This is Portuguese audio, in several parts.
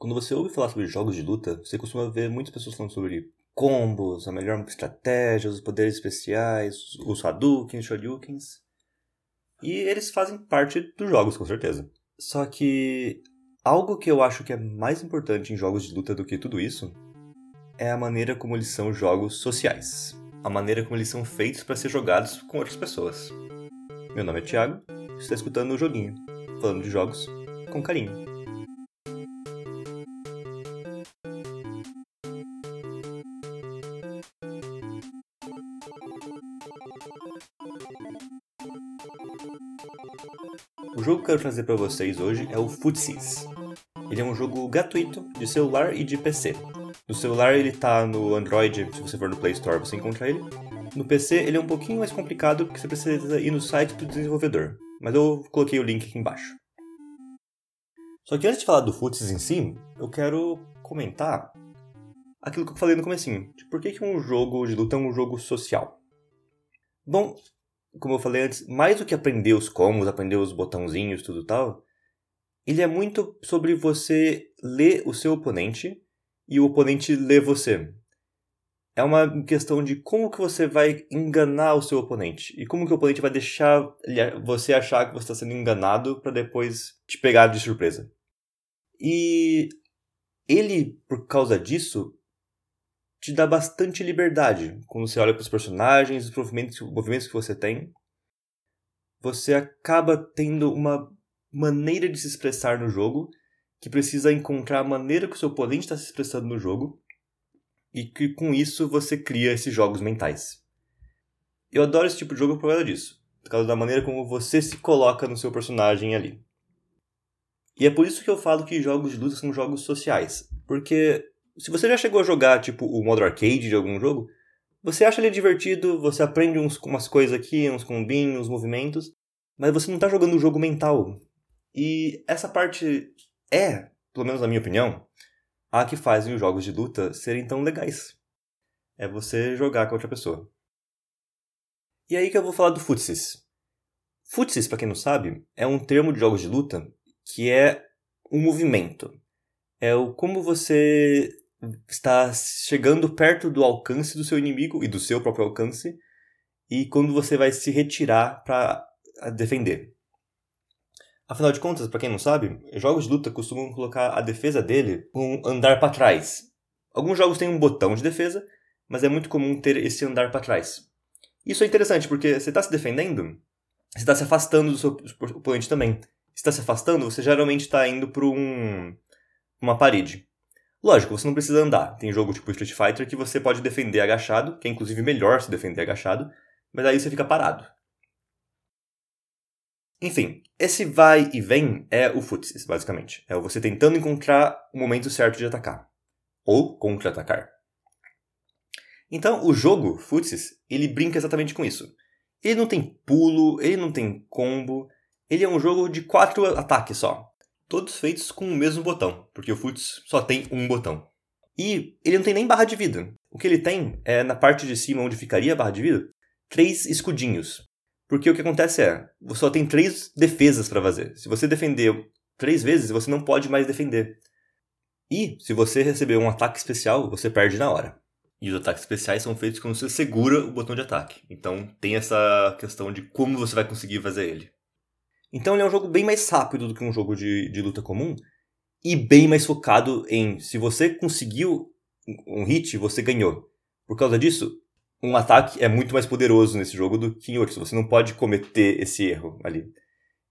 Quando você ouve falar sobre jogos de luta, você costuma ver muitas pessoas falando sobre combos, a melhor estratégia, os poderes especiais, os Hadouken, Shoryukens. E eles fazem parte dos jogos, com certeza. Só que algo que eu acho que é mais importante em jogos de luta do que tudo isso é a maneira como eles são jogos sociais. A maneira como eles são feitos para ser jogados com outras pessoas. Meu nome é Thiago, está escutando o Joguinho, falando de jogos com carinho. O jogo que eu quero trazer para vocês hoje é o Footsies. Ele é um jogo gratuito de celular e de PC. No celular ele tá no Android, se você for no Play Store você encontra ele. No PC ele é um pouquinho mais complicado porque você precisa ir no site do desenvolvedor, mas eu coloquei o link aqui embaixo. Só que antes de falar do Footsies em si, eu quero comentar aquilo que eu falei no comecinho, de por que, que um jogo de luta é um jogo social. Bom, como eu falei antes, mais do que aprender os combos, aprender os botãozinhos, tudo tal, ele é muito sobre você ler o seu oponente e o oponente ler você. É uma questão de como que você vai enganar o seu oponente e como que o oponente vai deixar você achar que você está sendo enganado para depois te pegar de surpresa. E ele, por causa disso, te dá bastante liberdade quando você olha para os personagens, os movimentos, movimentos que você tem. Você acaba tendo uma maneira de se expressar no jogo que precisa encontrar a maneira que o seu oponente está se expressando no jogo e que com isso você cria esses jogos mentais. Eu adoro esse tipo de jogo por causa disso, por causa da maneira como você se coloca no seu personagem ali. E é por isso que eu falo que jogos de luta são jogos sociais, porque se você já chegou a jogar, tipo, o modo arcade de algum jogo, você acha ele divertido, você aprende uns, umas coisas aqui, uns combinhos, uns movimentos, mas você não está jogando o um jogo mental. E essa parte é, pelo menos na minha opinião, a que fazem os jogos de luta serem tão legais. É você jogar com outra pessoa. E aí que eu vou falar do Futsis. Futsis, para quem não sabe, é um termo de jogos de luta que é um movimento. É o como você está chegando perto do alcance do seu inimigo e do seu próprio alcance, e quando você vai se retirar para defender. Afinal de contas, para quem não sabe, jogos de luta costumam colocar a defesa dele um andar para trás. Alguns jogos têm um botão de defesa, mas é muito comum ter esse andar para trás. Isso é interessante porque você está se defendendo, você está se afastando do seu oponente também. Se está se afastando, você geralmente está indo para um, uma parede. Lógico, você não precisa andar. Tem jogo tipo Street Fighter que você pode defender agachado, que é inclusive melhor se defender agachado, mas aí você fica parado. Enfim, esse vai e vem é o futsis, basicamente. É você tentando encontrar o momento certo de atacar. Ou contra-atacar. Então, o jogo, futsis, ele brinca exatamente com isso. Ele não tem pulo, ele não tem combo, ele é um jogo de quatro ataques só todos feitos com o mesmo botão, porque o Futs só tem um botão. E ele não tem nem barra de vida. O que ele tem é, na parte de cima onde ficaria a barra de vida, três escudinhos. Porque o que acontece é, você só tem três defesas para fazer. Se você defender três vezes, você não pode mais defender. E, se você receber um ataque especial, você perde na hora. E os ataques especiais são feitos quando você segura o botão de ataque. Então tem essa questão de como você vai conseguir fazer ele. Então ele é um jogo bem mais rápido do que um jogo de, de luta comum e bem mais focado em se você conseguiu um hit, você ganhou. Por causa disso, um ataque é muito mais poderoso nesse jogo do que em outros. Você não pode cometer esse erro ali.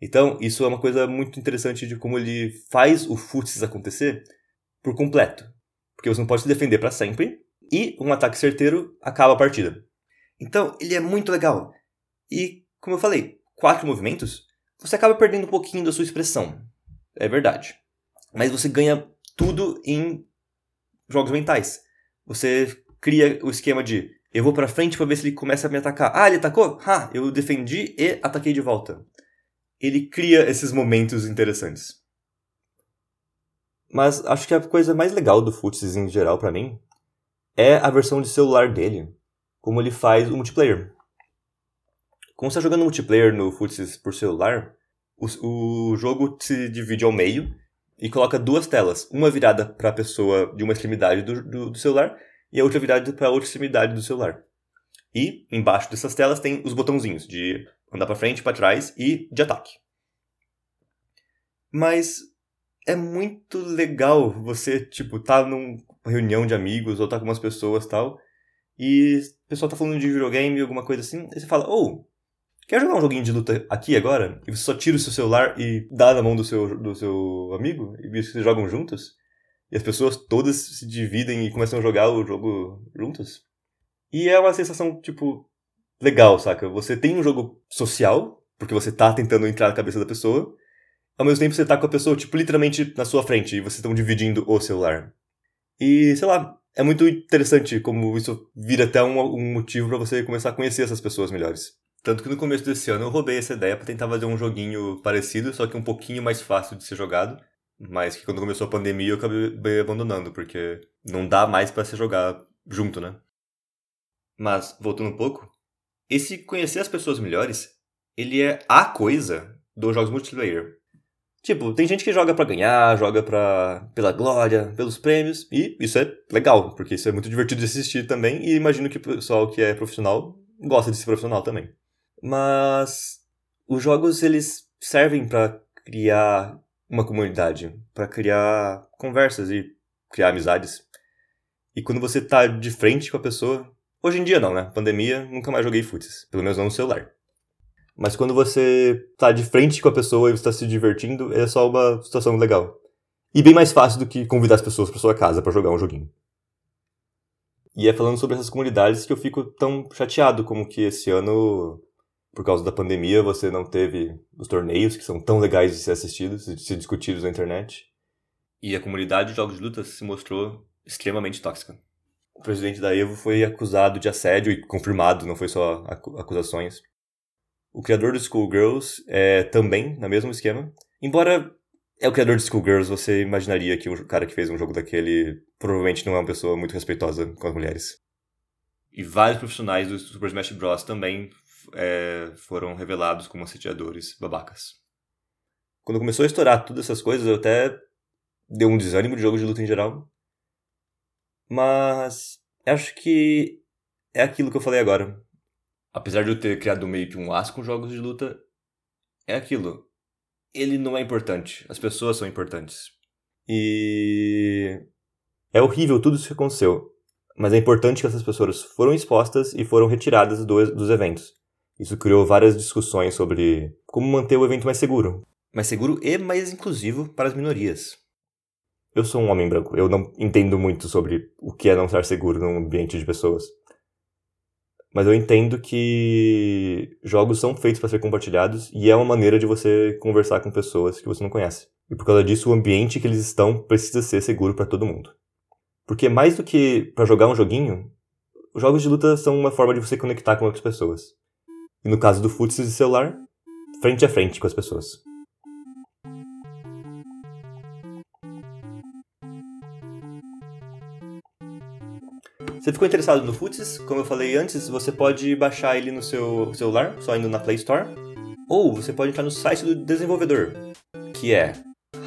Então, isso é uma coisa muito interessante de como ele faz o futsal acontecer por completo. Porque você não pode se defender para sempre e um ataque certeiro acaba a partida. Então, ele é muito legal. E, como eu falei, quatro movimentos você acaba perdendo um pouquinho da sua expressão. É verdade. Mas você ganha tudo em jogos mentais. Você cria o esquema de eu vou para frente para ver se ele começa a me atacar. Ah, ele atacou? Ah, eu defendi e ataquei de volta. Ele cria esses momentos interessantes. Mas acho que a coisa mais legal do Footsies em geral para mim é a versão de celular dele, como ele faz o multiplayer. Quando você está jogando multiplayer no Footsies por celular, o, o jogo se divide ao meio e coloca duas telas, uma virada para a pessoa de uma extremidade do, do, do celular e a outra virada para a outra extremidade do celular. E embaixo dessas telas tem os botãozinhos de andar para frente, para trás e de ataque. Mas é muito legal você, tipo, tá numa reunião de amigos ou tá com umas pessoas tal, e o pessoal tá falando de videogame, alguma coisa assim, e você fala, oh, quer jogar um joguinho de luta aqui agora? E você só tira o seu celular e dá na mão do seu, do seu amigo, e vocês jogam juntos? E as pessoas todas se dividem e começam a jogar o jogo juntos? E é uma sensação, tipo, legal, saca? Você tem um jogo social, porque você tá tentando entrar na cabeça da pessoa, ao mesmo tempo você tá com a pessoa, tipo, literalmente na sua frente, e vocês estão dividindo o celular. E, sei lá, é muito interessante como isso vira até um, um motivo para você começar a conhecer essas pessoas melhores. Tanto que no começo desse ano eu roubei essa ideia para tentar fazer um joguinho parecido, só que um pouquinho mais fácil de ser jogado. Mas que quando começou a pandemia eu acabei abandonando, porque não dá mais para se jogar junto, né? Mas, voltando um pouco, esse conhecer as pessoas melhores, ele é a coisa dos jogos multiplayer. Tipo, tem gente que joga para ganhar, joga pra, pela glória, pelos prêmios, e isso é legal, porque isso é muito divertido de assistir também, e imagino que o pessoal que é profissional gosta de ser profissional também. Mas os jogos, eles servem para criar uma comunidade, para criar conversas e criar amizades. E quando você tá de frente com a pessoa, hoje em dia não, né? Pandemia, nunca mais joguei futs, pelo menos não no celular. Mas quando você tá de frente com a pessoa e você tá se divertindo, é só uma situação legal. E bem mais fácil do que convidar as pessoas para sua casa para jogar um joguinho. E é falando sobre essas comunidades que eu fico tão chateado como que esse ano, por causa da pandemia, você não teve os torneios que são tão legais de ser assistidos, de ser discutidos na internet. E a comunidade de jogos de luta se mostrou extremamente tóxica. O presidente da Evo foi acusado de assédio e confirmado, não foi só acusações. O criador do Schoolgirls é também no mesmo esquema. Embora é o criador de Schoolgirls, você imaginaria que o cara que fez um jogo daquele provavelmente não é uma pessoa muito respeitosa com as mulheres. E vários profissionais do Super Smash Bros. também é, foram revelados como assediadores babacas. Quando começou a estourar todas essas coisas, eu até deu um desânimo de jogo de luta em geral. Mas acho que é aquilo que eu falei agora apesar de eu ter criado meio que um laço com jogos de luta, é aquilo. Ele não é importante. As pessoas são importantes. E. É horrível tudo isso que aconteceu. Mas é importante que essas pessoas foram expostas e foram retiradas do, dos eventos. Isso criou várias discussões sobre como manter o evento mais seguro. Mais seguro e mais inclusivo para as minorias. Eu sou um homem branco. Eu não entendo muito sobre o que é não estar seguro num ambiente de pessoas. Mas eu entendo que jogos são feitos para ser compartilhados e é uma maneira de você conversar com pessoas que você não conhece. E por causa disso, o ambiente que eles estão precisa ser seguro para todo mundo. Porque mais do que para jogar um joguinho, os jogos de luta são uma forma de você conectar com outras pessoas. E no caso do futsal de celular, frente a frente com as pessoas. Você ficou interessado no Futs? Como eu falei antes, você pode baixar ele no seu celular, só indo na Play Store. Ou você pode entrar no site do desenvolvedor, que é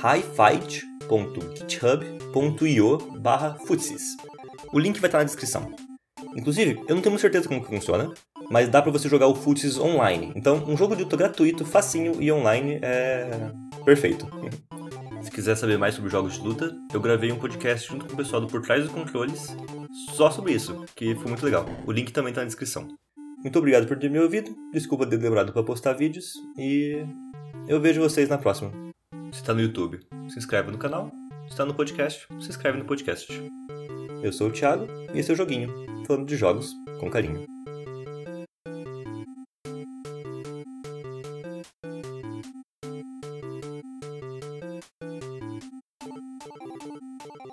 highfight.github.io barra O link vai estar na descrição. Inclusive, eu não tenho certeza como que funciona, mas dá para você jogar o Futs online. Então, um jogo de luta gratuito, facinho e online é perfeito. Se quiser saber mais sobre jogos de luta, eu gravei um podcast junto com o pessoal do Por Trás dos Controles só sobre isso, que foi muito legal. O link também tá na descrição. Muito obrigado por ter me ouvido, desculpa ter demorado para postar vídeos e eu vejo vocês na próxima. Se está no YouTube, se inscreve no canal. Se está no podcast, se inscreve no podcast. Eu sou o Thiago e esse é o Joguinho, falando de jogos com carinho.